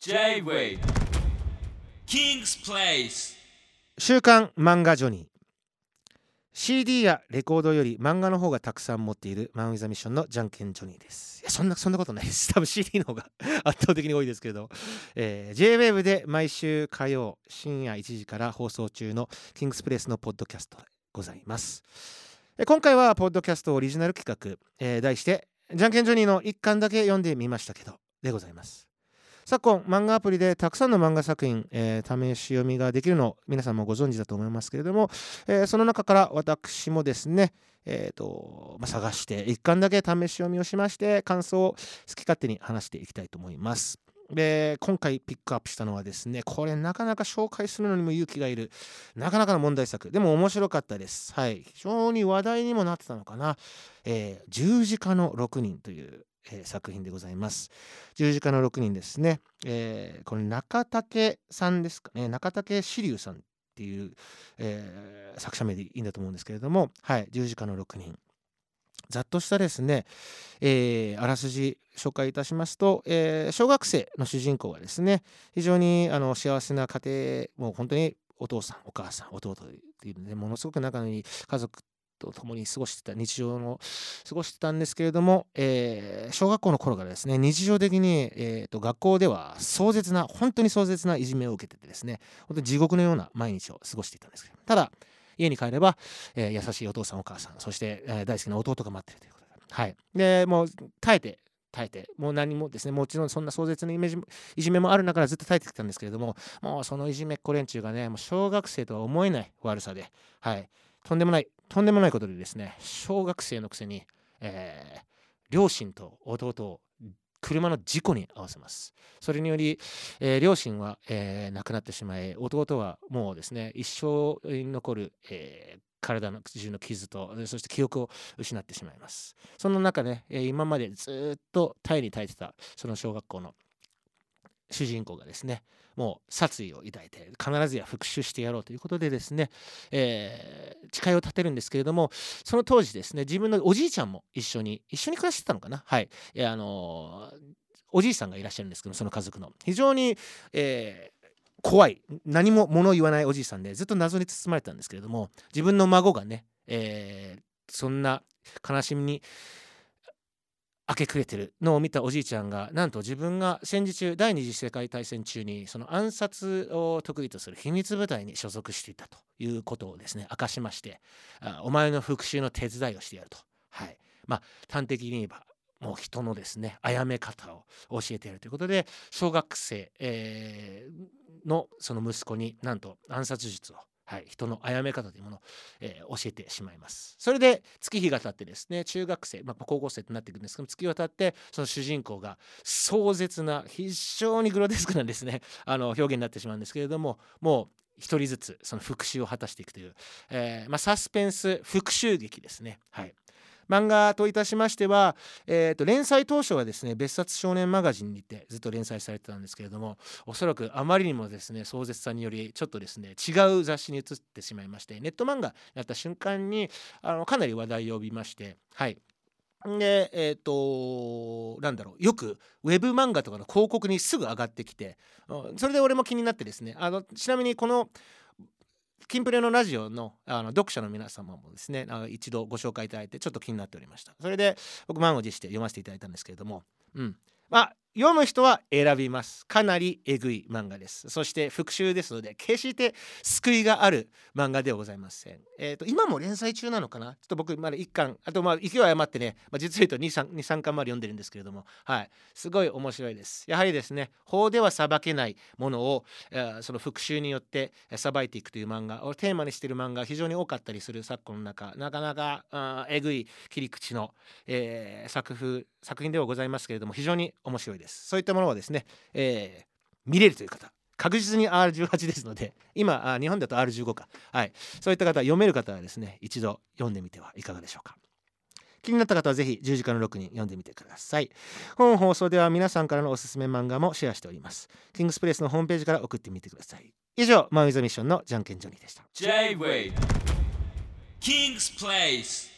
J-Way. King's Place. 週刊漫画ジョニー。CD やレコードより漫画の方がたくさん持っているマン・ウィザ・ミッションのじゃんけんジョニーです。いやそんなそんなことないです。多分 CD の方が 圧倒的に多いですけど、えー、JWAVE で毎週火曜深夜1時から放送中のキングスプレスのポッドキャストでございます。今回はポッドキャストオリジナル企画、えー題してじゃんけんジョニーの一巻だけ読んでみましたけどでございます。昨今漫画アプリでたくさんの漫画作品、えー試し読みができるのを皆さんもご存知だと思いますけれども、えーその中から私もですね、えーとまあ、探して一巻だけ試し読みをしまして感想を好き勝手に話していきたいと思います。で今回ピックアップしたのはですねこれなかなか紹介するのにも勇気がいるなかなかの問題作。でも面白かったです。はい。非常に話題にもなってたのかな、えー十字架の6人という、えー作品でございます。十字架の6人ですね、えーこれ中竹さんですかね。中竹志龍さんっていう、えー作者名でいいんだと思うんですけれども。はい十字架の6人。ざっとしたですね、えーあらすじ紹介いたしますと、えー小学生の主人公がですね非常にあの幸せな家庭もう本当にお父さんお母さん弟っていうねものすごく仲のいい家族と共に過ごしてた日常の過ごしてたんですけれども、えー小学校の頃からですね日常的に、えーと学校では壮絶な本当に壮絶ないじめを受けててですね本当に地獄のような毎日を過ごしていたんですけどただ家に帰れば、えー優しいお父さんお母さんそして、えー大好きな弟が待ってるということではい。でもう耐えて耐えてもう何もですねもちろんそんな壮絶なイメージいじめもある中からずっと耐えてきたんですけれどももうそのいじめっ子連中がねもう小学生とは思えない悪さではい。とんでもないとんでもないことでですね小学生のくせに、えー両親と弟を車の事故に遭わせます。それにより、えー両親は、えー亡くなってしまい弟はもうですね一生に残る、えー体の中の傷とそして記憶を失ってしまいます。その中で、えー今までずっと耐えに耐えてたその小学校の主人公がですねもう殺意を抱いて必ずや復讐してやろうということでですね、えー誓いを立てるんですけれどもその当時ですね自分のおじいちゃんも一緒に一緒に暮らしてたのかな？はい。いあのーおじいさんがいらっしゃるんですけどその家族の。非常に、えー怖い何も物を言わないおじいさんでずっと謎に包まれてたんですけれども自分の孫がね、えーそんな悲しみに明け暮れてるのを見たおじいちゃんがなんと自分が戦時中第二次世界大戦中にその暗殺を得意とする秘密部隊に所属していたということをですね明かしましてお前の復讐の手伝いをしてやると。はい。まあ端的に言えばもう人のですね殺め方を教えてやるということで小学生、えーのその息子になんと暗殺術を、はい、人の殺め方というものを、えー教えてしまいます。それで月日が経ってですね中学生、まあ、高校生となっていくんですけど月日が経ってその主人公が壮絶な非常にグロテスクなですね。あの表現になってしまうんですけれどももう一人ずつその復讐を果たしていくという、えーまあ、サスペンス復讐劇ですね。はい。漫画といたしましては、えー、と連載当初はですね別冊少年マガジンにてずっと連載されてたんですけれどもおそらくあまりにもですね壮絶さによりちょっとですね違う雑誌に移ってしまいましてネット漫画になった瞬間にあのかなり話題を呼びましてはい。でえっ、となんだろうよくウェブ漫画とかの広告にすぐ上がってきてそれで俺も気になってですねあのちなみにこのキンプレのラジオのあの読者の皆様もですねあの一度ご紹介いただいてちょっと気になっておりました。それで僕満を持して読ませていただいたんですけれども。うん。まあ読む人は選びます。かなりえぐい漫画です。そして復習ですので決して救いがある漫画ではございません。えっ、と今も連載中なのかな？ちょっと僕まだ1巻あとまあ勢い余ってね、まあ、実を言うと23巻まで読んでるんですけれども。はい。すごい面白いです。やはりですね法では裁けないものを、えーその復讐によってえー裁いていくという漫画をテーマにしている漫画非常に多かったりする昨今の中なかなかあーえぐい切り口の、えー作風作品ではございますけれども非常に面白いです。そういったものをですね、えー見れるという方確実に R18 ですので今日本だと R15 か。はい。そういった方読める方はですね一度読んでみてはいかがでしょうか。気になった方はぜひ十字架の6人読んでみてください。本放送では皆さんからのおすすめ漫画もシェアしております。キングスプレスのホームページから送ってみてください。以上マ・ウィザ・ミッションのじゃんけんジョニーでした。J-Way King's Place